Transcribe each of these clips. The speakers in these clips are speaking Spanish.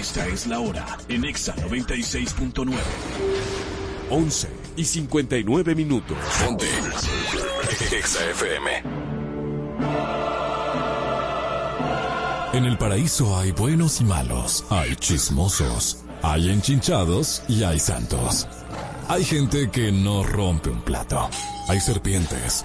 Esta es la hora en Exa 96.9. 11 y 59 minutos. Ponte. Exa FM. En el paraíso hay buenos y malos, hay chismosos, hay enchinchados y hay santos. Hay gente que no rompe un plato. Hay serpientes.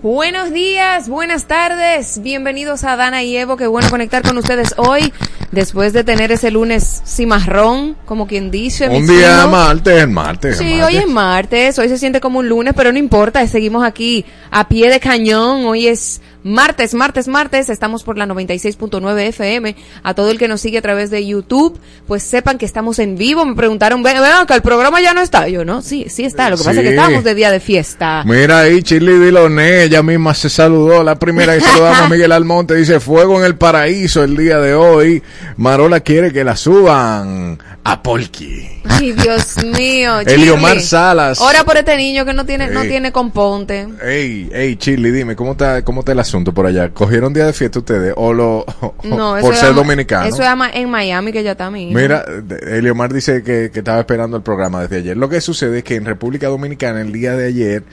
Buenos días, buenas tardes, bienvenidos a Dana y Evo, qué bueno conectar con ustedes hoy, después de tener ese lunes cimarrón, como quien dice. Un día martes, martes. Sí, hoy es martes, hoy se siente como un lunes, pero no importa, seguimos aquí a pie de cañón, hoy es martes, martes, martes, estamos por la 96.9 FM. A todo el que nos sigue a través de YouTube, pues sepan que estamos en vivo. Me preguntaron, vean que el programa ya no está. Yo, no, sí, sí está. Lo que pasa es que estamos de día de fiesta. Mira ahí, Chili Diloné, ella misma se saludó. La primera que saludamos a Miguel Almonte dice, fuego en el paraíso el día de hoy. Marola quiere que la suban a Polki. Ay, Dios mío. Eliomar Salas. Ahora por este niño que no tiene, no tiene componte. Ey, ey, Chili, dime, ¿cómo está, cómo está el asunto por allá? ¿Cogieron día de fiesta ustedes o lo, no, por ser dominicano? Eso es en Miami que ya está mi Mira, Eliomar dice que, que estaba esperando el programa desde ayer. Lo que sucede es que en República Dominicana el día de ayer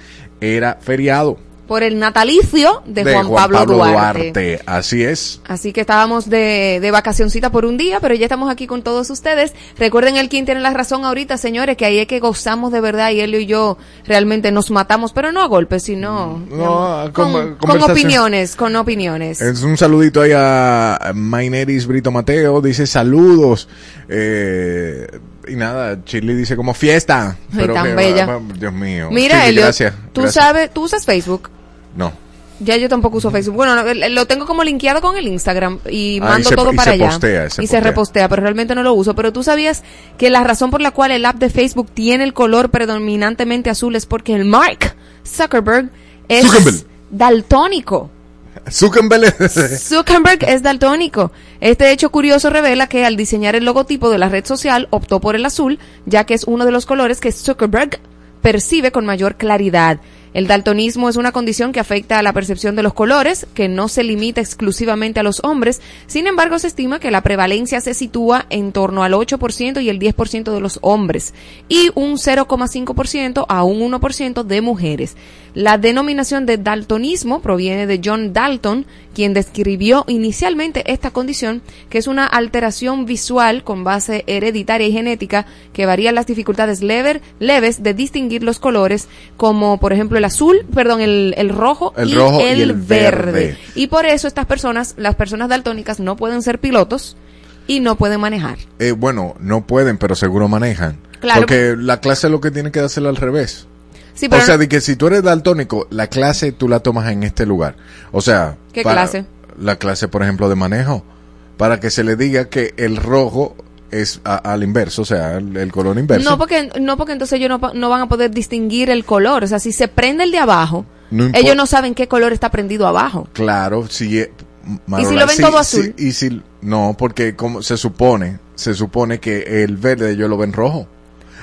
era feriado por el natalicio de, Juan, Pablo, Duarte. Así es. Así que estábamos de, de vacacioncita por un día, pero ya estamos aquí con todos ustedes. Recuerden el quien tiene la razón ahorita, señores, que ahí es que gozamos de verdad y él y yo realmente nos matamos, pero no a golpes, sino no, con, con, opiniones, con opiniones. Es un saludito ahí a Maineris Brito Mateo, dice saludos. Eh, y nada, Chile dice como fiesta. pero tan bella. Dios mío. Mira, Elio, tú sabes, tú usas Facebook. No. Ya yo tampoco uso Facebook. Bueno, lo tengo como linkeado con el Instagram y ah, mando todo para allá. y se repostea, pero realmente no lo uso. Pero tú sabías que la razón por la cual el app de Facebook tiene el color predominantemente azul es porque el Mark Zuckerberg es daltónico. Zuckerberg es daltónico. Este hecho curioso revela que al diseñar el logotipo de la red social optó por el azul, ya que es uno de los colores que Zuckerberg percibe con mayor claridad. El daltonismo es una condición que afecta a la percepción de los colores, que no se limita exclusivamente a los hombres. Sin embargo, se estima que la prevalencia se sitúa en torno al 8% y el 10% de los hombres y un 0,5% a un 1% de mujeres. La denominación de daltonismo proviene de John Dalton, quien describió inicialmente esta condición, que es una alteración visual con base hereditaria y genética que varía las dificultades leves de distinguir los colores, como por ejemplo el azul, perdón, el, rojo, el y, rojo el, y el verde. Y por eso estas personas, las personas daltónicas, no pueden ser pilotos y no pueden manejar. Eh, bueno, no pueden, pero seguro manejan. Claro. Porque la clase lo que tiene que dársela al revés o sea, de que si tú eres daltónico, la clase tú la tomas en este lugar. O sea, ¿qué clase? La clase, por ejemplo, de manejo. Para que se le diga que el rojo es al inverso, o sea, el, color inverso. No, porque, no porque entonces ellos no, van a poder distinguir el color. O sea, si se prende el de abajo, ellos no saben qué color está prendido abajo. Claro, si... ¿Y si lo ven todo azul? y si, no, porque como se supone, se supone que el verde ellos lo ven rojo.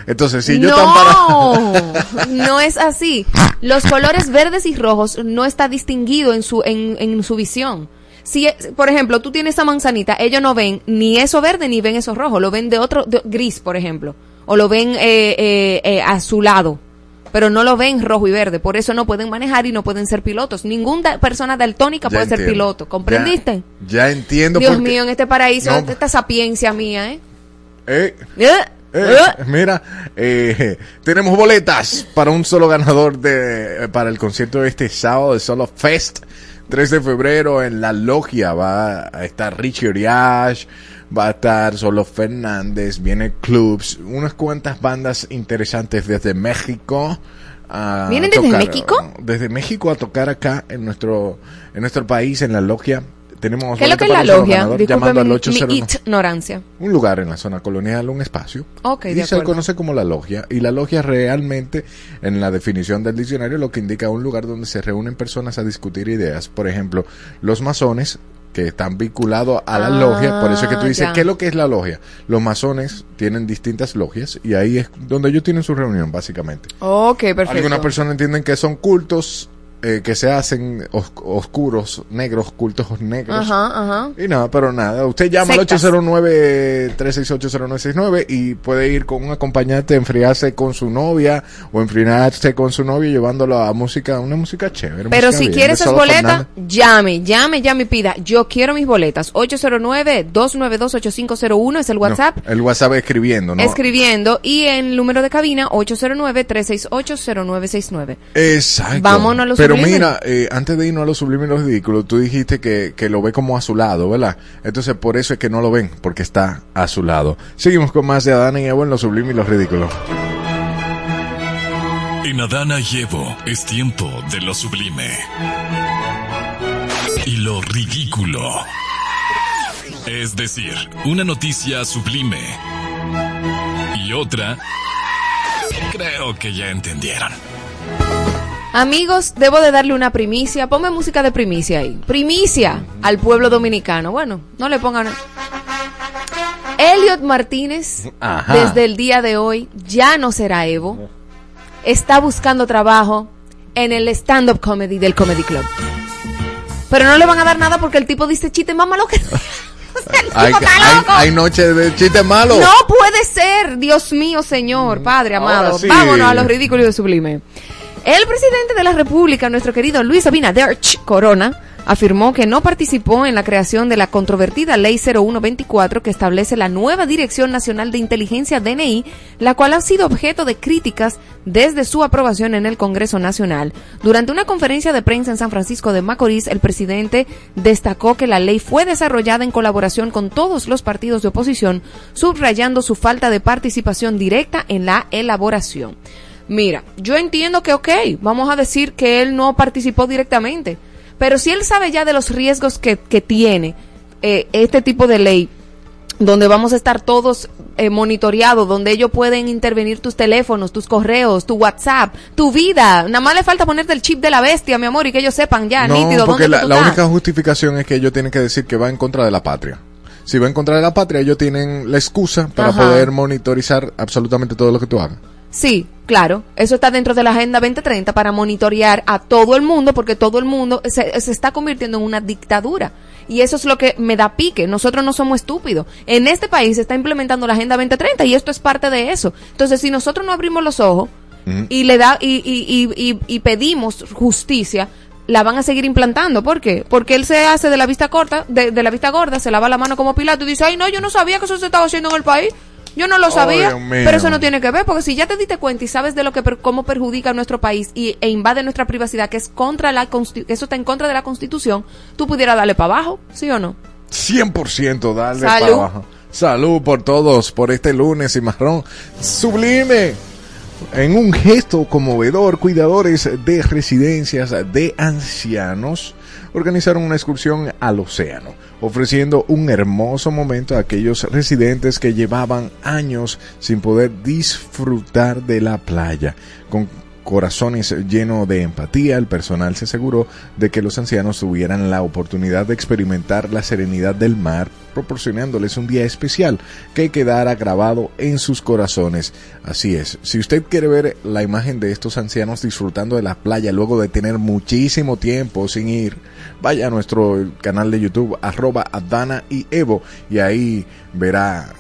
Entonces, si yo no, no es así. Los colores verdes y rojos no está distinguido en su, en, en su visión. Si, por ejemplo, tú tienes esa manzanita, ellos no ven ni eso verde ni ven eso rojo, lo ven de otro, gris, por ejemplo, o lo ven eh, eh, eh, azulado, pero no lo ven rojo y verde, por eso no pueden manejar y no pueden ser pilotos. Ninguna persona daltónica puede ser piloto, ¿comprendiste? Ya, entiendo. Dios mío, en este paraíso, esta sapiencia mía, ¿eh? ¿Eh? Eh, mira, eh, tenemos boletas para un solo ganador de para el concierto de este sábado de Solo Fest. 3 de febrero en la logia va a estar Richie Oriash, va a estar Solo Fernández, viene Clubs, unas cuantas bandas interesantes desde México. a ¿Vienen desde tocar- México? Desde México a tocar acá en nuestro en nuestro país en la logia. Tenemos ¿Qué es lo que es la logia? ganador, Disculpe llamando al mi, 809. ignorancia. un lugar en la zona colonial, un espacio. Ok, y de se acuerdo. conoce como la logia. Y la logia realmente, en la definición del diccionario, lo que indica un lugar donde se reúnen personas a discutir ideas. Por ejemplo, los masones que están vinculados a la Ah, logia, por eso es que tú dices, ya. ¿qué es lo que es la logia? Los masones tienen distintas logias y ahí es donde ellos tienen su reunión, básicamente. Ok, perfecto. Algunas personas entienden que son cultos eh, que se hacen os- oscuros, negros, cultos negros. Ajá, ajá. Y nada, pero nada. Usted llama Sectas. al 809-368-0969 y puede ir con un acompañante, enfriarse con su novia o enfriarse con su novio llevándolo a música, una música chévere. Pero música si bien, quiere esas boletas, llame, llame, llame y pida. Yo quiero mis boletas. 809-292-8501 es el WhatsApp. No, el WhatsApp escribiendo, ¿no? Escribiendo y el número de cabina 809-368-0969. Exacto. Vámonos a lo Pero sublime. mira, eh, antes de irnos a lo sublime y lo ridículo, tú dijiste que, que lo ve como a su lado, ¿verdad? Entonces por eso es que no lo ven, porque está a su lado. Seguimos con más de Adán y Evo en lo sublime y lo ridículo. En Adana y Evo es tiempo de lo sublime. Y lo ridículo. Es decir, una noticia sublime. Y otra... Creo que ya entendieron. Amigos, debo de darle una primicia. Ponme música de primicia ahí. Primicia al pueblo dominicano. Bueno, no le pongan. Elliot Martínez, Ajá. desde el día de hoy, ya no será Evo. Está buscando trabajo en el stand-up comedy del Comedy Club. Pero no le van a dar nada porque el tipo dice chiste más malo que. Hay, noches de chistes malos. No puede ser, Dios mío, Señor, Padre Ahora amado. sí. Vámonos a los ridículos y lo sublime. El presidente de la República, nuestro querido Luis Abinader Corona, afirmó que no participó en la creación de la controvertida Ley 0124 que establece la nueva Dirección Nacional de Inteligencia DNI, la cual ha sido objeto de críticas desde su aprobación en el Congreso Nacional. Durante una conferencia de prensa en San Francisco de Macorís, el presidente destacó que la ley fue desarrollada en colaboración con todos los partidos de oposición, subrayando su falta de participación directa en la elaboración. Mira, yo entiendo que, ok, vamos a decir que él no participó directamente, pero si él sabe ya de los riesgos que, que tiene eh, este tipo de ley, donde vamos a estar todos eh, monitoreados, donde ellos pueden intervenir tus teléfonos, tus correos, tu WhatsApp, tu vida. Nada más le falta ponerte el chip de la bestia, mi amor, y que ellos sepan ya, no, nítido, porque dónde la, tú la única justificación es que ellos tienen que decir que va en contra de la patria. Si va en contra de la patria, ellos tienen la excusa para Ajá. poder monitorizar absolutamente todo lo que tú hagas. Sí, claro, eso está dentro de la Agenda 2030 para monitorear a todo el mundo, porque todo el mundo se, se está convirtiendo en una dictadura. Y eso es lo que me da pique. Nosotros no somos estúpidos. En este país se está implementando la Agenda 2030 y esto es parte de eso. Entonces, si nosotros no abrimos los ojos y le da y, y, y, y- y pedimos justicia, la van a seguir implantando. ¿Por qué? Porque él se hace de la vista corta, de, de la vista gorda, se lava la mano como Pilato y dice, ay no, yo no sabía que eso se estaba haciendo en el país. Yo no lo sabía, pero eso no tiene que ver, porque si ya te diste cuenta y sabes de lo que cómo perjudica a nuestro país y, e invade nuestra privacidad, que es contra la eso está en contra de la Constitución, tú pudieras darle para abajo, ¿sí o no? 100% darle para abajo. Salud por todos, por este lunes y marrón. Sublime. En un gesto conmovedor, cuidadores de residencias de ancianos organizaron una excursión al océano, ofreciendo un hermoso momento a aquellos residentes que llevaban años sin poder disfrutar de la playa. Corazones llenos de empatía, el personal se aseguró de que los ancianos tuvieran la oportunidad de experimentar la serenidad del mar, proporcionándoles un día especial que quedara grabado en sus corazones. Así es, si usted quiere ver la imagen de estos ancianos disfrutando de la playa luego de tener muchísimo tiempo sin ir, vaya a nuestro canal de YouTube, arroba Adana y Evo, y ahí verá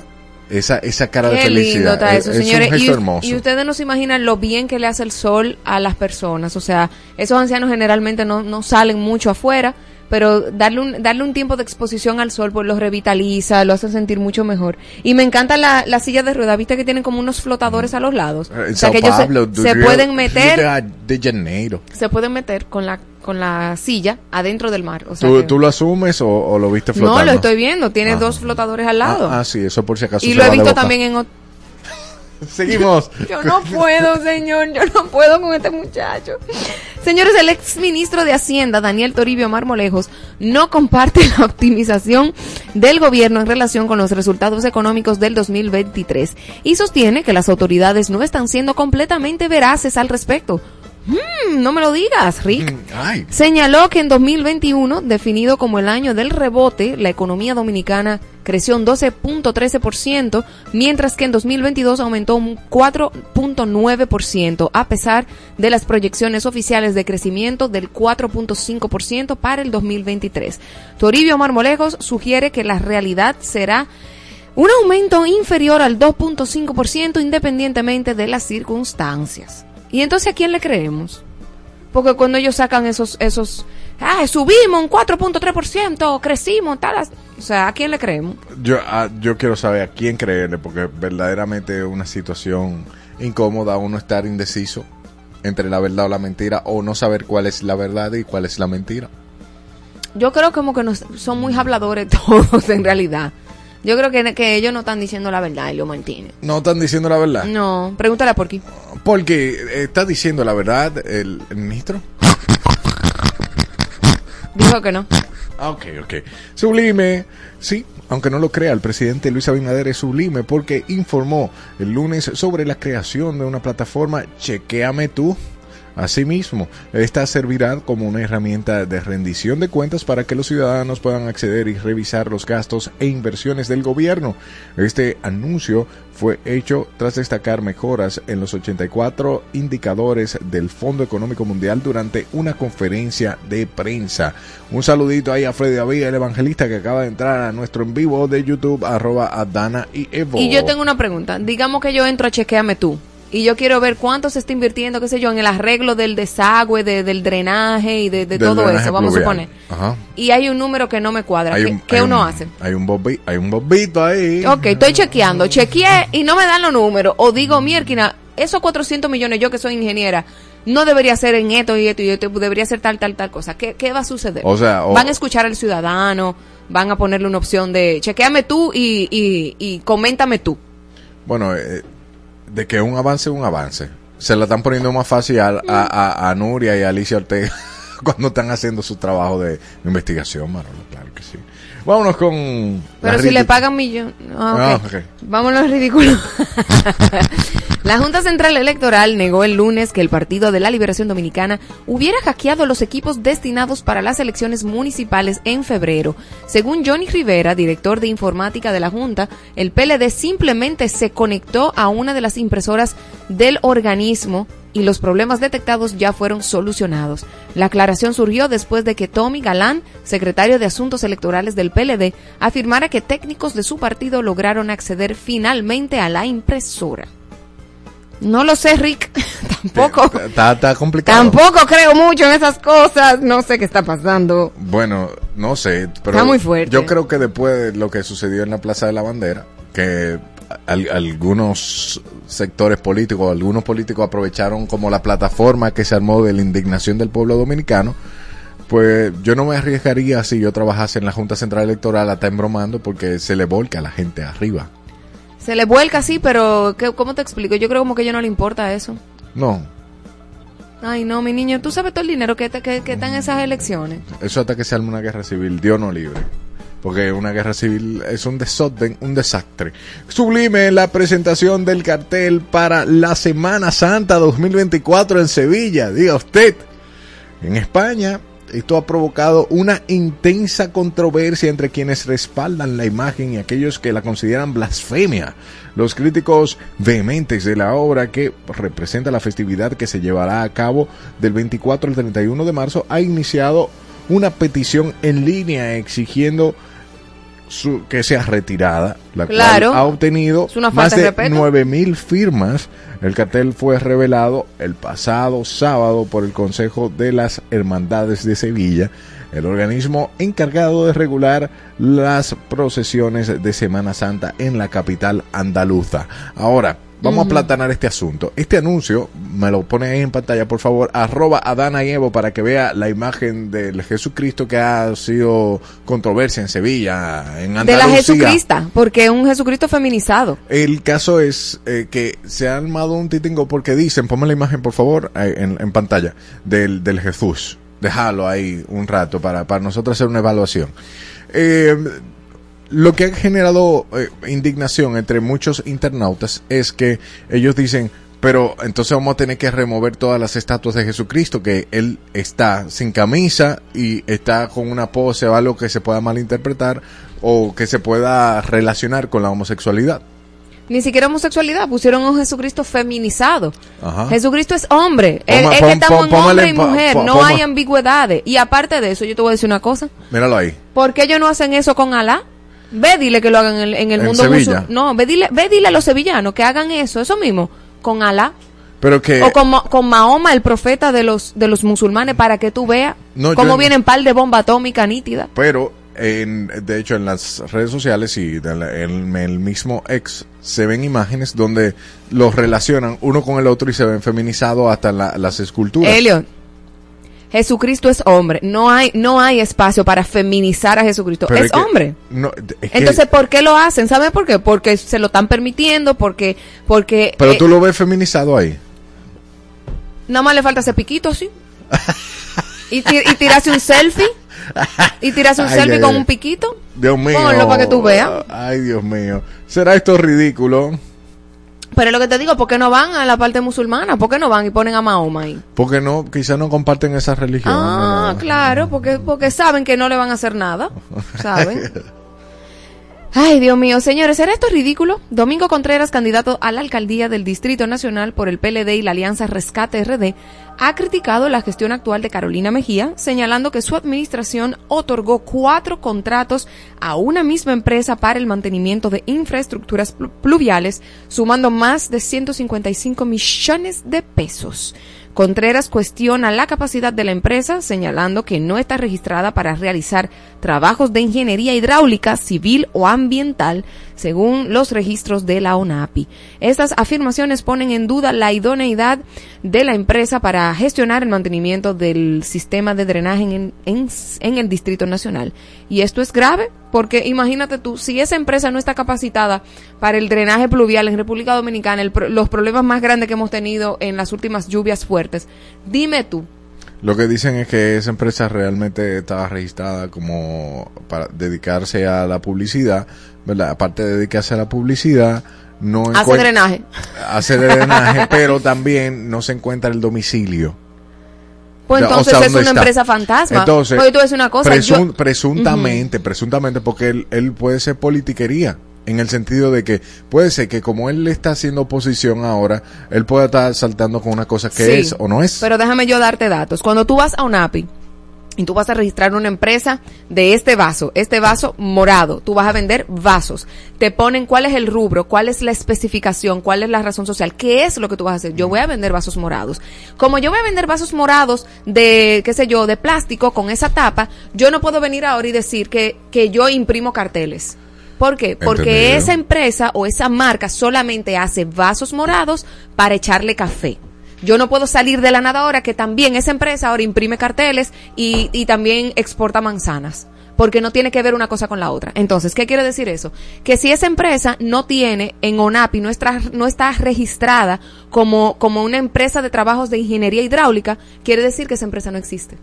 esa, esa cara de felicidad. lindo está Es- eso, es un señores. gesto Y, hermoso. y ustedes no se imaginan lo bien que le hace el sol a las personas. O sea, esos ancianos generalmente no, no salen mucho afuera, pero darle un, darle un tiempo de exposición al sol, pues lo revitaliza, lo hace sentir mucho mejor. Y me encanta la, la silla de ruedas, viste que tienen como unos flotadores a los lados. Eh, En o sea, Sao que ellos se- Pablo, se, Rio- pueden meter, de, de Janeiro. se pueden meter con la, con la silla adentro del mar. O sea ¿Tú, que- tú lo asumes o, o lo viste flotando? no, lo estoy viendo, tiene Ah. dos flotadores al lado. Ah, ah, sí, eso por si acaso. y lo he visto también en Seguimos. Yo no puedo, señor, yo no puedo con este muchacho. Señores, el ex ministro de Hacienda, Daniel Toribio Marmolejos, no comparte la optimización del gobierno en relación con los resultados económicos del 2023 y sostiene que las autoridades no están siendo completamente veraces al respecto. Mm, no me lo digas, Rick. Ay, Señaló que en 2021, definido como el año del rebote, la economía dominicana creció un 12.13%, mientras que en 2022 aumentó un 4.9%, a pesar de las proyecciones oficiales de crecimiento del 4.5% para el 2023. Toribio Marmolejos sugiere que la realidad será un aumento inferior al 2.5% independientemente de las circunstancias. ¿Y entonces a quién le creemos? Porque cuando ellos sacan esos, esos, ah, subimos un 4.3%, crecimos, tal, as-". o sea, ¿a quién le creemos? yo, ah, yo quiero saber a quién creerle, porque verdaderamente es una situación incómoda uno estar indeciso entre la verdad o la mentira, o no saber cuál es la verdad y cuál es la mentira. Yo creo como que nos, son muy habladores todos en realidad. Yo creo que, que ellos no están diciendo la verdad, Elio Martínez. No están diciendo la verdad. No, pregúntale por qué. Porque está diciendo la verdad el, el ministro. Dijo que no. Ah, ok, ok. Sublime, sí, aunque no lo crea, el presidente Luis Abinader es sublime porque informó el lunes sobre la creación de una plataforma Chequéame tú. Asimismo, esta servirá como una herramienta de rendición de cuentas para que los ciudadanos puedan acceder y revisar los gastos e inversiones del gobierno. Este anuncio fue hecho tras destacar mejoras en los 84 indicadores del Fondo Económico Mundial durante una conferencia de prensa. Un saludito ahí a Freddy Avía, el evangelista que acaba de entrar a nuestro en vivo de YouTube, arroba a Dana y Evo. Y yo tengo una pregunta. Digamos que yo entro a chequeame tú. Y yo quiero ver cuánto se está invirtiendo, qué sé yo, en el arreglo del desagüe, de- del drenaje y de, todo eso, vamos a suponer. Ajá. Y hay un número que no me cuadra. Hay ¿Qué, un- qué hay uno un- hace? Hay un, bobi- hay un bobito ahí. Ok, estoy chequeando. Chequeé y no me dan los números. O digo, mierquina, esos 400 millones, yo que soy ingeniera, no debería ser en esto y esto y esto, debería ser tal, tal, tal cosa. ¿Qué, qué va a suceder? O sea, o- van a escuchar al ciudadano, van a ponerle una opción de chequeame tú y, y, y coméntame tú. Bueno, eh, de que un avance es un avance. Se la están poniendo más fácil a, a, a- Nuria y a Alicia Ortega cuando están haciendo su trabajo de investigación, Manolo, claro que sí. Vámonos con... Pero si le pagan millón. Ah, Ah, ok. ok. Vámonos ridículo. la Junta Central Electoral negó el lunes que el Partido de la Liberación Dominicana hubiera hackeado los equipos destinados para las elecciones municipales en febrero. Según Johnny Rivera, director de informática de la Junta, el PLD simplemente se conectó a una de las impresoras del organismo y los problemas detectados ya fueron solucionados. La aclaración surgió después de que Tommy Galán, secretario de Asuntos Electorales del PLD, afirmara que técnicos de su partido lograron acceder finalmente a la impresora. No lo sé, Rick. tampoco. Está, está complicado. Tampoco creo mucho en esas cosas. No sé qué está pasando. Bueno, no sé, pero Está muy fuerte. yo creo que después de lo que sucedió en la Plaza de la Bandera, que al- algunos sectores políticos, algunos políticos aprovecharon como la plataforma que se armó de la indignación del pueblo dominicano, pues yo no me arriesgaría si yo trabajase en la Junta Central Electoral a estar embromando porque se le volca a la gente arriba. Se le vuelca así, pero ¿qué- ¿cómo te explico? Yo creo como que a ellos no le importa eso. No, Ay, no, mi niño, tú sabes todo el dinero que, te- que, que está en esas elecciones. eso hasta que se arme una guerra civil, Dios no libre. Porque una guerra civil es un desorden, un desastre. Sublime la presentación del cartel para la Semana Santa 2024 en Sevilla. Diga usted. En España, esto ha provocado una intensa controversia entre quienes respaldan la imagen y aquellos que la consideran blasfemia. Los críticos vehementes de la obra que representa la festividad que se llevará a cabo del 24 al 31 de marzo ha iniciado una petición en línea exigiendo su, que sea retirada, la Claro. cual ha obtenido más de de respeto. 9000 firmas. El cartel fue revelado el pasado sábado por el Consejo de las Hermandades de Sevilla, el organismo encargado de regular las procesiones de Semana Santa en la capital andaluza. Ahora, Vamos a platanar este asunto. Este anuncio, me lo pone ahí en pantalla, por favor, arroba a Dana y Evo para que vea la imagen del Jesucristo que ha sido controversia en Sevilla, en De la Andalucía. Jesucrista, porque es un Jesucristo feminizado. El caso es eh, que se ha armado un titingo porque dicen, ponme la imagen por favor en, en pantalla del, del Jesús. Déjalo ahí un rato para, para nosotros hacer una evaluación. Eh, lo que ha generado eh, indignación entre muchos internautas es que ellos dicen, pero entonces vamos a tener que remover todas las estatuas de Jesucristo, que él está sin camisa y está con una pose o algo que se pueda malinterpretar o que se pueda relacionar con la homosexualidad. Ni siquiera homosexualidad, pusieron a un Jesucristo feminizado. Ajá. Jesucristo es hombre. Es, que estamos en hombre y mujer, no hay ambigüedades. Y aparte de eso, yo te voy a decir una cosa. Míralo ahí. ¿Por qué ellos no hacen eso con Alá? Ve, dile que lo hagan en el, en el En mundo Sevilla. No, ve dile, ve, dile a los sevillanos que hagan eso, eso mismo, con Alá. Pero que... o con, con Mahoma, el profeta de los, de los musulmanes, para que tú veas No, cómo vienen par de bomba atómica nítida. Pero, en, de hecho, en las redes sociales y en el mismo ex se ven imágenes donde los relacionan uno con el otro y se ven feminizados hasta la- las esculturas. Elliot, Jesucristo es hombre. No hay, no hay espacio para feminizar a Jesucristo. Pero es que- hombre. no, es que- Entonces, ¿por qué lo hacen? ¿Sabe por qué? Porque se lo están permitiendo, porque, porque pero eh, tú lo ves feminizado ahí. nada más le falta ese piquito así. y, ti- y tirarse un selfie. Y tirarse un Ay, selfie ay, con ay. un piquito. Dios mío. Ponlo para que tú veas. Ay, Dios mío. ¿Será esto ridículo? Pero lo que te digo, ¿por qué no van a la parte musulmana? ¿Por qué no van y ponen a Mahoma ahí? Porque no, quizás no comparten esa religión. Ah, no. claro, porque, porque saben que no le van a hacer nada. ¿Saben? Ay, Dios mío, señores, ¿será esto ridículo? Domingo Contreras, candidato a la alcaldía del Distrito Nacional por el PLD y la Alianza Rescate RD, ha criticado la gestión actual de Carolina Mejía, señalando que su administración otorgó cuatro contratos a una misma empresa para el mantenimiento de infraestructuras plu- pluviales, sumando más de 155 millones de pesos. Contreras cuestiona la capacidad de la empresa, señalando que no está registrada para realizar trabajos de ingeniería hidráulica, civil o ambiental, según los registros de la ONAPI. Estas afirmaciones ponen en duda la idoneidad de la empresa para gestionar el mantenimiento del sistema de drenaje en, en- en el Distrito Nacional. Y esto es grave porque imagínate tú, si esa empresa no está capacitada para el drenaje pluvial en República Dominicana, el los problemas más grandes que hemos tenido en las últimas lluvias fuertes, dime tú, Lo que dicen es que esa empresa realmente estaba registrada como para dedicarse a la publicidad, ¿verdad? Aparte de dedicarse a la publicidad, no hace drenaje. hace drenaje, pero también no se encuentra el domicilio. Pues O sea, entonces es ¿dónde una está? empresa fantasma. Entonces, Porque tú ves una cosa, presun- yo- presuntamente, presuntamente, porque él, él puede ser politiquería. En el sentido de que puede ser que como él le está haciendo oposición ahora, él pueda estar saltando con una cosa que Sí, es o no es. Pero déjame yo darte datos. Cuando tú vas a UNAPI y tú vas a registrar una empresa de este vaso, este vaso morado, tú vas a vender vasos. Te ponen cuál es el rubro, cuál es la especificación, cuál es la razón social, qué es lo que tú vas a hacer. Yo voy a vender vasos morados. Como yo voy a vender vasos morados de, qué sé yo, de plástico con esa tapa, yo no puedo venir ahora y decir que, que yo imprimo carteles. ¿Por qué? Porque Entendido. esa empresa o esa marca solamente hace vasos morados para echarle café. Yo no puedo salir de la nada ahora que también esa empresa ahora imprime carteles y, y también exporta manzanas. Porque no tiene que ver una cosa con la otra. Entonces, ¿qué quiere decir eso? Que si esa empresa no tiene en ONAPI, no está, no está registrada como, como una empresa de trabajos de ingeniería hidráulica, quiere decir que esa empresa no existe.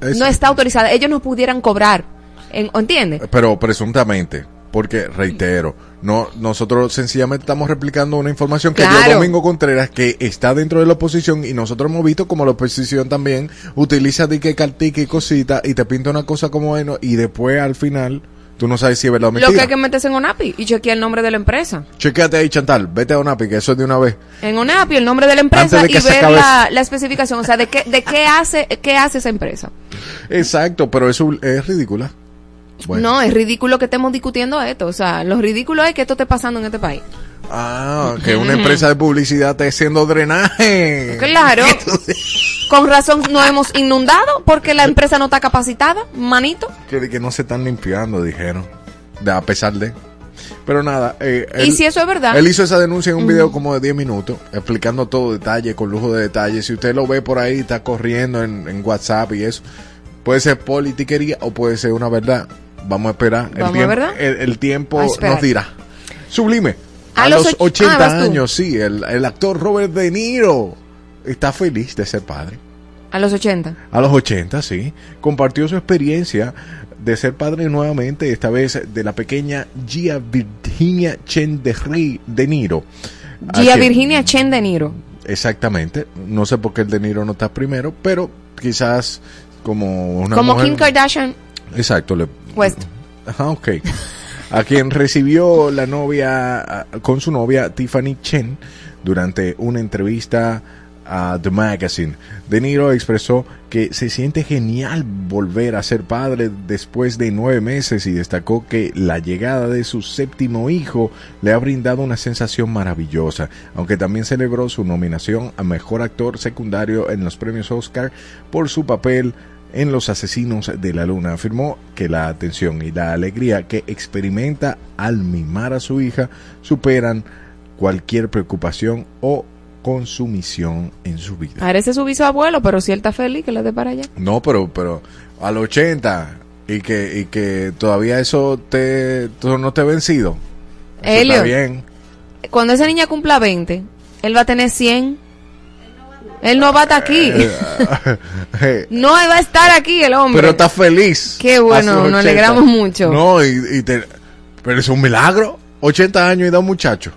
No está autorizada. Ellos no pudieran cobrar. En, ¿Entiendes? Pero presuntamente, porque reitero, no nosotros sencillamente estamos replicando una información que dio Claro. Domingo Contreras que está dentro de la oposición y nosotros hemos visto como la oposición también utiliza de que cartica y cosita y te pinta una cosa como bueno y después al final tú no sabes si es verdad o Lo mentira. que hay que meterse en ONAPI y chequear el nombre de la empresa. Chequéate ahí, Chantal, vete a UNAPI, que eso es de una vez. En ONAPI el nombre de la empresa de y ver la, la especificación, o sea, de qué, de qué hace, qué hace esa empresa. Exacto, pero eso es ridícula. Bueno. No, es ridículo que estemos discutiendo esto. O sea, lo ridículo es que esto esté pasando en este país. Ah, que una empresa de publicidad esté haciendo drenaje. Claro. Con razón nos hemos inundado porque la empresa no está capacitada, manito. Que, que no se están limpiando, dijeron. De- a pesar de. Pero nada. eh, Y él- si eso es verdad. Él hizo esa denuncia en un video como de 10 minutos, explicando todo detalle, con lujo de detalle. Si usted lo ve por ahí, está corriendo en, en WhatsApp y eso. Puede ser politiquería o puede ser una verdad. Vamos a esperar. El Vamos a tiempo. El, el tiempo nos dirá. Sublime. A, A los, los och- 80 ah, años, sí, el, el actor Robert De Niro está feliz de ser padre. A los 80. A los 80, sí. Compartió su experiencia de ser padre nuevamente, esta vez de la pequeña Gia Virginia Chen de, de Niro. Gia quien- Virginia Chen de Niro. Exactamente. No sé por qué el De Niro no está primero, pero quizás como una Como mujer- Kim Kardashian Exacto. Le... West. Ajá, ok. A quien recibió la novia, con su novia Tiffany Chen, durante una entrevista a The Magazine. De Niro expresó que se siente genial volver a ser padre después de nueve meses y destacó que la llegada de su séptimo hijo le ha brindado una sensación maravillosa, aunque también celebró su nominación a Mejor Actor Secundario en los premios Oscar por su papel en Los Asesinos de la Luna. Afirmó que la atención y la alegría que experimenta al mimar a su hija superan cualquier preocupación o consumición en su vida. Parece su bisabuelo, pero si él está feliz, que le dé para allá. No, pero, pero al 80 y que, y que todavía eso te, no te ha vencido. Eso Elio. está bien. Cuando esa niña cumpla 20, él va a tener 100. Él no va a estar aquí. Eh, No va a estar aquí el hombre. pero está feliz. Qué bueno, nos 80. alegramos mucho. No, y, y te- pero es un milagro. 80 años y da un muchacho.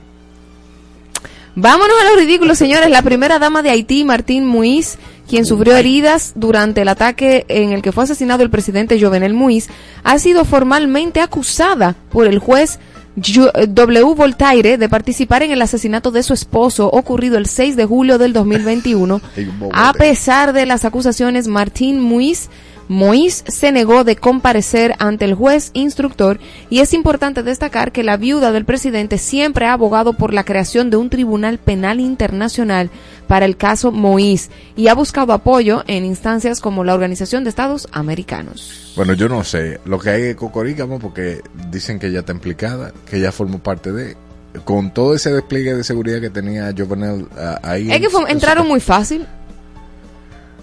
Vámonos a los ridículos, señores. La primera dama de Haití, Martín Muiz, quien sufrió heridas durante el ataque en el que fue asesinado el presidente Jovenel Muiz, ha sido formalmente acusada por el juez Ju- W. Voltaire de participar en el asesinato de su esposo ocurrido el 6 de julio del 2021. Ay, bobote. A pesar de las acusaciones, Martín Muiz Moïse se negó de comparecer ante el juez instructor y es importante destacar que la viuda del presidente siempre ha abogado por la creación de un tribunal penal internacional para el caso Moïse y ha buscado apoyo en instancias como la Organización de Estados Americanos. Bueno, yo no sé. Lo que hay es cocorícamo porque dicen que ella está implicada, que ella formó parte de. Con todo ese despliegue de seguridad que tenía Jovenel ah, ahí. Es que fue- entraron muy fácil.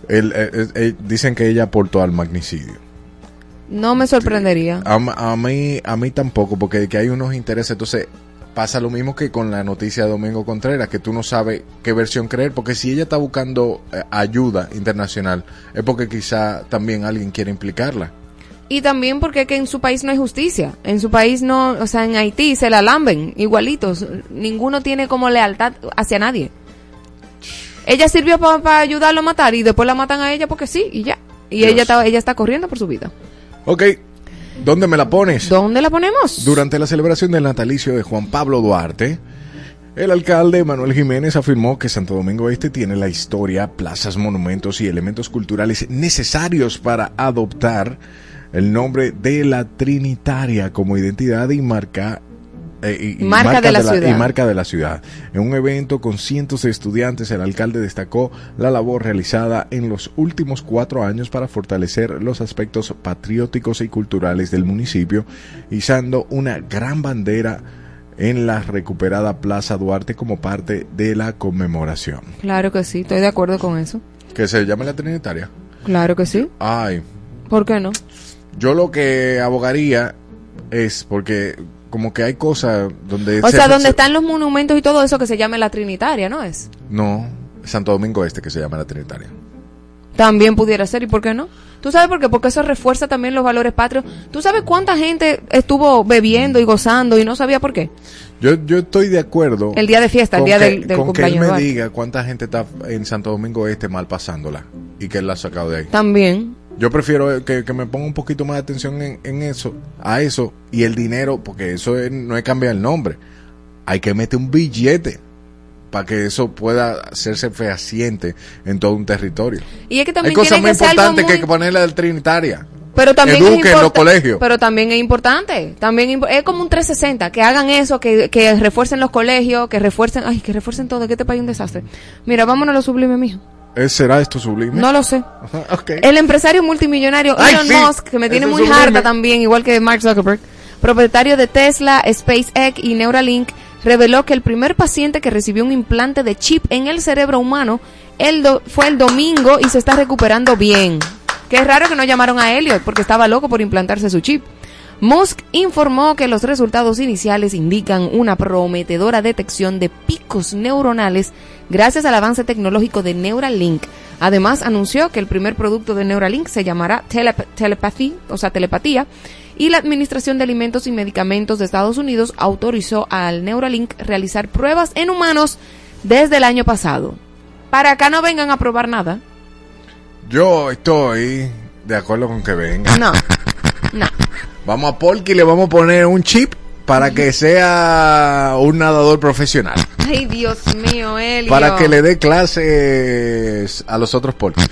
Él, eh, eh, eh, dicen que ella aportó al magnicidio. No me sorprendería. A, a mí, a mí tampoco, porque que hay unos intereses. Entonces, pasa lo mismo que con la noticia de Domingo Contreras, que tú no sabes qué versión creer, porque si ella está buscando ayuda internacional, es porque quizá también alguien quiere implicarla. Y también porque es que en su país no hay justicia. En su país no, o sea, en Haití se la lamben igualitos. Ninguno tiene como lealtad hacia nadie. Ella sirvió para ayudarlo a matar y después la matan a ella porque sí y ya. Y Dios. ella está, ella está corriendo por su vida. Ok, ¿dónde me la pones? ¿Dónde la ponemos? Durante la celebración del natalicio de Juan Pablo Duarte, el alcalde Manuel Jiménez afirmó que Santo Domingo Este tiene la historia, plazas, monumentos y elementos culturales necesarios para adoptar el nombre de la Trinitaria como identidad y marca. Eh, y- y Marca de la ciudad. y marca de la ciudad. En un evento con cientos de estudiantes, el alcalde destacó la labor realizada en los últimos cuatro años para fortalecer los aspectos patrióticos y culturales del municipio, izando una gran bandera en la recuperada Plaza Duarte como parte de la conmemoración. Claro que sí, estoy de acuerdo con eso. Que se llame la Trinitaria. Claro que sí. Ay, ¿Por qué no? yo lo que abogaría es porque como que hay cosas donde... O se- sea, donde se- están los monumentos y todo eso que se llame la Trinitaria, ¿no es? No, Santo Domingo Este que se llama la Trinitaria. También pudiera ser, ¿y por qué no? ¿Tú sabes por qué? Porque eso refuerza también los valores patrios. ¿Tú sabes cuánta gente estuvo bebiendo y gozando y no sabía por qué? Yo, yo estoy de acuerdo. El día de fiesta, el día que- del, del con que él me diga cuánta gente está en Santo Domingo Este mal pasándola y que él la ha sacado de ahí. También. Yo prefiero que, que me ponga un poquito más de atención en, en eso, a eso y el dinero, porque eso es- no es cambiar el nombre. Hay que meter un billete para que eso pueda hacerse fehaciente en todo un territorio. Y es que Hay también cosas tiene muy importantes que hay muy- que ponerle al Trinitaria. Pero también eduquen es en los colegios. Pero también es importante. También es como un 360. Que hagan eso, que, que refuercen los colegios, que refuercen. Ay, que refuercen todo. Que este país es un desastre. Mira, vámonos a lo sublime, mijo. ¿Eh, ¿Será esto sublime? No lo sé. El empresario multimillonario Elon sí. Musk, que me tiene muy sublime. harta también, igual que Mark Zuckerberg, propietario de Tesla, SpaceX y Neuralink, reveló que el primer paciente que recibió un implante de chip en el cerebro humano el do- fue el domingo y se está recuperando bien. Que es raro que no llamaron a Elliot porque estaba loco por implantarse su chip. Musk informó que los resultados iniciales indican una prometedora detección de picos neuronales gracias al avance tecnológico de Neuralink. Además, anunció que el primer producto de Neuralink se llamará telep telepathy, o sea, telepatía, y la Administración de Alimentos y Medicamentos de Estados Unidos autorizó al Neuralink realizar pruebas en humanos desde el año pasado. Para acá no vengan a probar nada. Yo estoy de acuerdo con que venga. No, no. Vamos a Polky y le vamos a poner un chip para que sea un nadador profesional. Ay, Dios mío, Elio. Para que le dé clases a los otros Polky.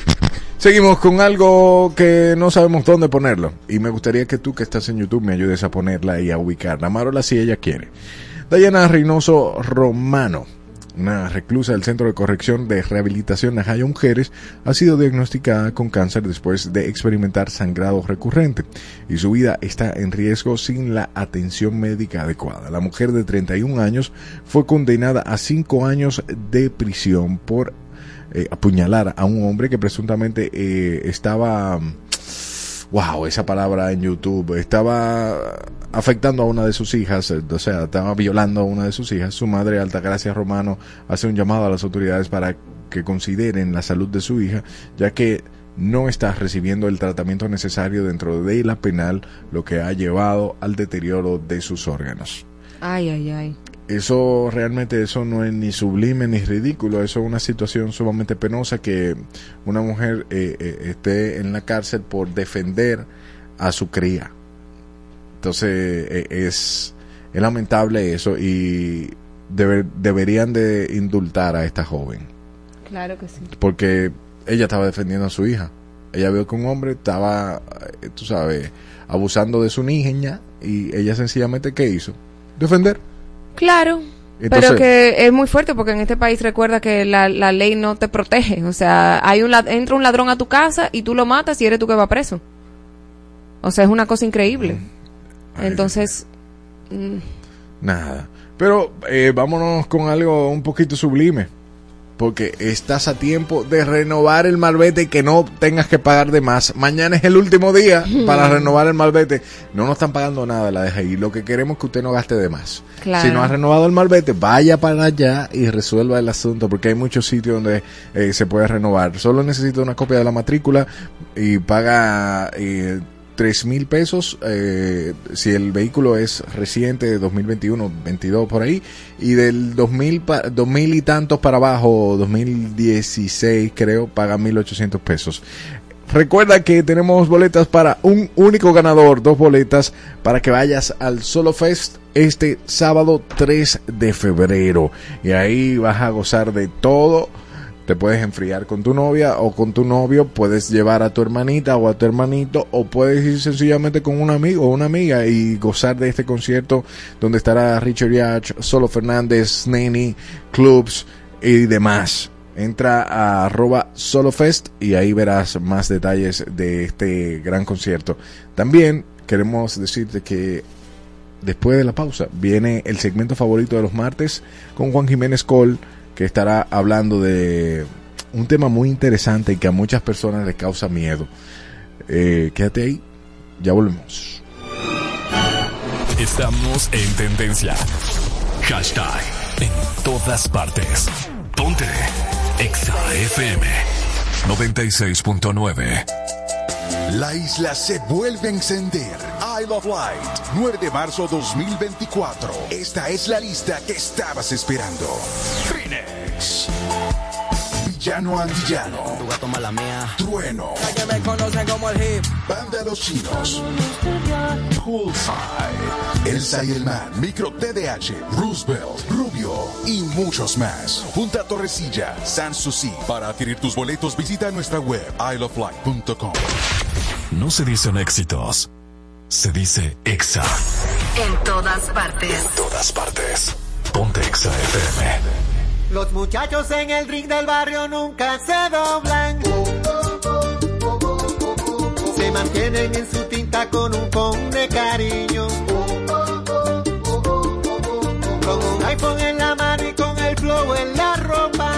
Seguimos con algo que no sabemos dónde ponerlo. Y me gustaría que tú que estás en YouTube me ayudes a ponerla y a ubicarla. Marola si ella quiere. Dayana Reynoso Romano, una reclusa del Centro de Corrección de Rehabilitación Najayo Mujeres, ha sido diagnosticada con cáncer después de experimentar sangrado recurrente y su vida está en riesgo sin la atención médica adecuada. La mujer de 31 años fue condenada a 5 años de prisión por eh, apuñalar a un hombre que presuntamente eh, estaba wow, esa palabra en YouTube, estaba afectando a una de sus hijas, eh, o sea, estaba violando a una de sus hijas. Su madre, Altagracia Romano, hace un llamado a las autoridades para que consideren la salud de su hija, ya que no está recibiendo el tratamiento necesario dentro de la penal, lo que ha llevado al deterioro de sus órganos. Ay, ay, ay. Eso realmente eso no es ni sublime ni ridículo, eso es una situación sumamente penosa que una mujer eh, eh, esté en la cárcel por defender a su cría. Entonces eh, es, es lamentable eso y deber- deberían de indultar a esta joven Claro que sí. porque ella estaba defendiendo a su hija. Ella vio que un hombre estaba, eh, tú sabes, abusando de su niña y ella sencillamente ¿qué hizo? Defender. Claro. Entonces- pero que es muy fuerte porque en este país recuerda que la, la ley no te protege. O sea, hay un entra un ladrón a tu casa y tú lo matas y eres tú que va preso. O sea, es una cosa increíble. Ay, Entonces, Nada. Pero eh, vámonos con algo un poquito sublime. Porque estás a tiempo de renovar el malvete y que no tengas que pagar de más. Mañana es el último día para renovar el malvete. No nos están pagando nada la DGI. Lo que queremos es que usted no gaste de más. Claro. Si no ha renovado el malvete, vaya para allá y resuelva el asunto. Porque hay muchos sitios donde eh, se puede renovar. Solo necesita una copia de la matrícula y paga... Eh, tres mil pesos eh, si el vehículo es reciente de 2021 22 por ahí y del 2000 pa- 2000 y tantos para abajo 2016 creo paga 1800 pesos Recuerda que tenemos boletas para un único ganador, dos boletas para que vayas al Solo Fest este sábado 3 de febrero. Y ahí vas a gozar de todo. Te puedes enfriar con tu novia o con tu novio, puedes llevar a tu hermanita o a tu hermanito o puedes ir sencillamente con un amigo o una amiga y gozar de este concierto donde estará Richard Yach, Solo Fernández, Neni, Clubs y demás. Entra a arroba solofest y ahí verás más detalles de este gran concierto. También queremos decirte que después de la pausa viene el segmento favorito de los martes con Juan Jiménez Col que estará hablando de un tema muy interesante y que a muchas personas les causa miedo. Eh, quédate ahí, ya volvemos. Estamos en tendencia. Hashtag en todas partes. Ponte Exa FM 96.9. La isla se vuelve a encender. Isle of Light, 9 de marzo 2024. Esta es la lista que estabas esperando. Phoenix. Villano Antillano. Tu gato mala mía. Trueno. Que me conocen como el hip. Banda Los Chinos. Poolside. Elsa y el Man. Micro TDH. Roosevelt. Rubio. Y muchos más. Junta Torrecilla. Sanssouci. Para adquirir tus boletos visita nuestra web isleoflight.com. no se dicen éxitos, se dice exa. En todas partes. Todas partes. Ponte exa FM. Los muchachos en el ring del barrio nunca se doblan. Se mantienen en su tinta con un con de cariño. Con un iPhone en la mano y con el flow en la ropa.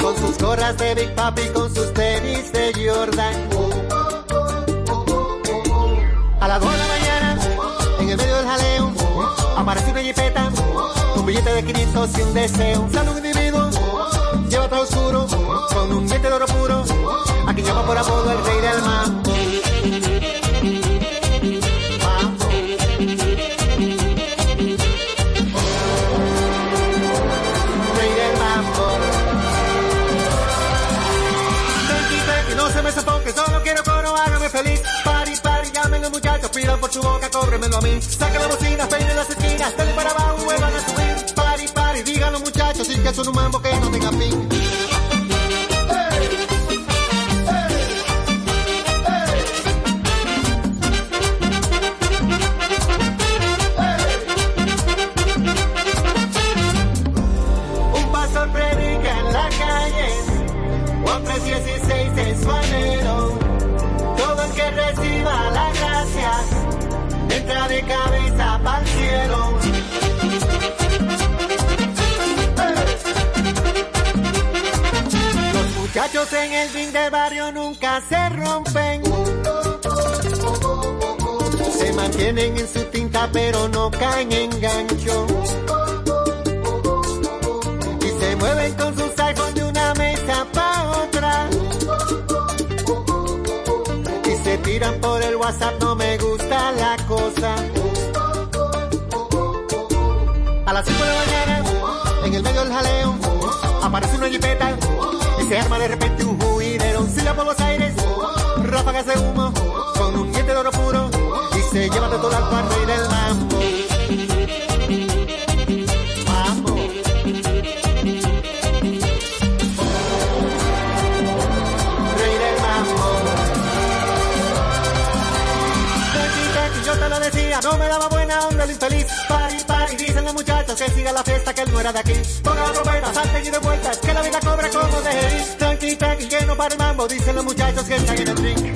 Con sus gorras de Big Papi, con sus tenis de Jordan. A las 2 de la mañana, en el medio del jaleo, aparece una jipeta, un billete de 500 y un deseo. Sale un individuo, lleva todo oscuro, con un diente de oro puro, a quien llama por apodo el rey del mambo. Muchachos, pidan por su boca, cóbremelo a mí. Saca la bocina, peinen las esquinas, dale para abajo, vuelvan a subir. Pari, pari, digan los muchachos, y que son un mambo que no tenga fin. De cabeza para el cielo. Los muchachos en el ring del barrio nunca se rompen. Se mantienen en su tinta pero no caen en gancho tiran por el WhatsApp, no me gusta la cosa. A las 5 de la mañana, en el medio del jaleo, aparece una jipeta y se arma de repente un juidero. Silla por los aires, ráfagas de humo, con un diente de oro puro y se lleva de todo al al rey del mambo. Infeliz. Pari, pari, dicen los muchachos que siga la fiesta, que él no era de aquí. Ponga la trompeta, salten y de vueltas, que la vida cobra como de. Tranqui, tranqui, que no para el mambo, dicen los muchachos que están en el ring.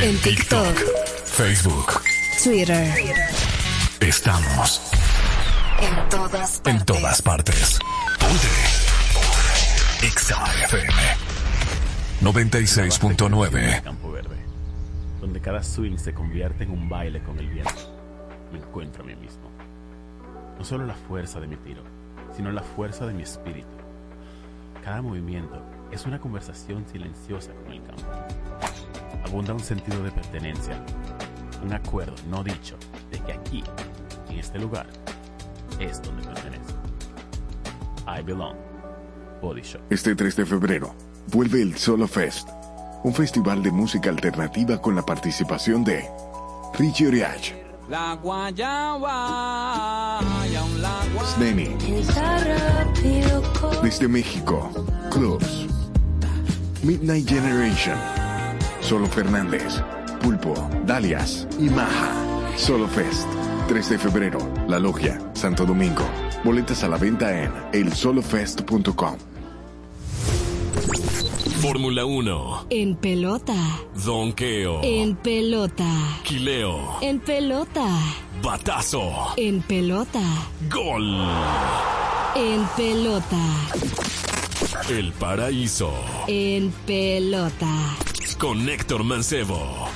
En TikTok, Facebook. Twitter, Estamos en todas partes. en todas partes. Ponte. Exa FM 96.9. Donde cada swing se convierte en un baile con el viento. Me encuentro a mí mismo. No solo la fuerza de mi tiro, sino la fuerza de mi espíritu. Cada movimiento es una conversación silenciosa con el campo. Abunda un sentido de pertenencia, un acuerdo no dicho de que aquí, en este lugar, es donde pertenezco. I belong. Body Shop. Este 3 de febrero vuelve el Solo Fest, un festival de música alternativa con la participación de Richie Oriach, La guayaba la. Sneni, desde México, Clubs, Midnight Generation, Solo Fernández, Pulpo, Dalias y Maja. Solo Fest, 3 de febrero, La Logia, Santo Domingo. Boletas a la venta en elsolofest.com. Fórmula 1. En pelota, Donqueo. en pelota, Quileo. en pelota, Batazo. en pelota, Gol. en pelota, El paraíso. en pelota. Con Héctor Mancebo.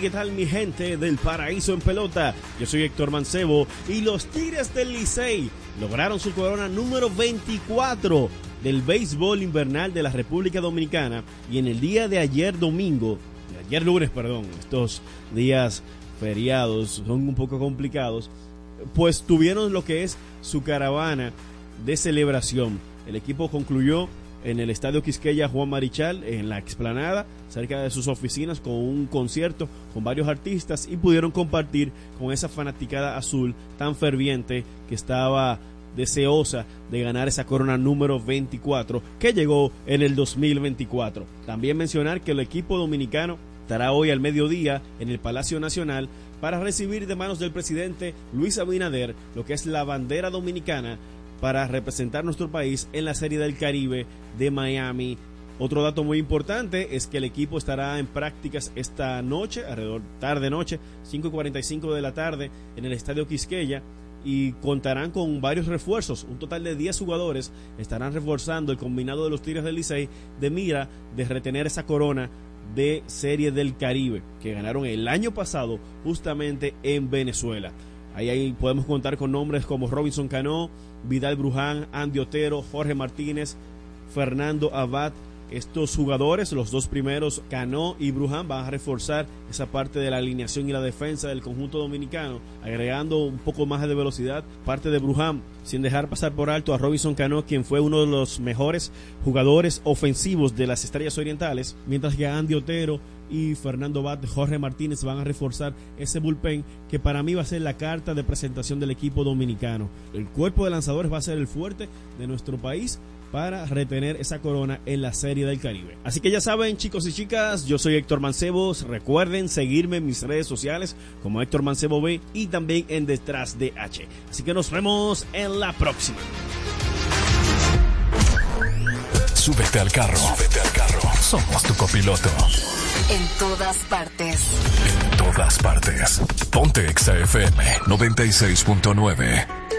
¿Qué tal mi gente del paraíso en pelota? Yo soy Héctor Mancebo y los Tigres del Licey lograron su corona número 24 del béisbol invernal de la República Dominicana y en el día de ayer domingo, de ayer lunes, perdón, estos días feriados son un poco complicados, pues tuvieron lo que es su caravana de celebración. El equipo concluyó en el Estadio Quisqueya Juan Marichal, en la explanada, cerca de sus oficinas, con un concierto con varios artistas y pudieron compartir con esa fanaticada azul tan ferviente que estaba deseosa de ganar esa corona número 24 que llegó en el 2024. También mencionar que el equipo dominicano estará hoy al mediodía en el Palacio Nacional para recibir de manos del presidente Luis Abinader lo que es la bandera dominicana para representar nuestro país en la Serie del Caribe de Miami. Otro dato muy importante es que el equipo estará en prácticas esta noche, alrededor tarde noche, 5.45 de la tarde, en el Estadio Quisqueya y contarán con varios refuerzos. Un total de 10 jugadores estarán reforzando el combinado de los Tigres del Licey de mira de retener esa corona de Serie del Caribe que ganaron el año pasado justamente en Venezuela. Ahí, ahí podemos contar con nombres como Robinson Cano, Vidal Bruján, Andy Otero, Jorge Martínez, Fernando Abad. Estos jugadores, los dos primeros, Cano y Bruján, van a reforzar esa parte de la alineación y la defensa del conjunto dominicano, agregando un poco más de velocidad. Parte de Bruján, sin dejar pasar por alto a Robinson Cano, quien fue uno de los mejores jugadores ofensivos de las Estrellas Orientales, mientras que Andy Otero y Fernando Bat, Jorge Martínez van a reforzar ese bullpen que para mí va a ser la carta de presentación del equipo dominicano. El cuerpo de lanzadores va a ser el fuerte de nuestro país para retener esa corona en la Serie del Caribe. Así que ya saben, chicos y chicas, yo soy Héctor Mancebos. Recuerden seguirme en mis redes sociales como Héctor Mancebo B y también en Detrás de H. Así que nos vemos en la próxima. Súbete al carro. Súbete al carro. Somos tu copiloto. En todas partes. En todas partes. Ponte XAFM 96.9.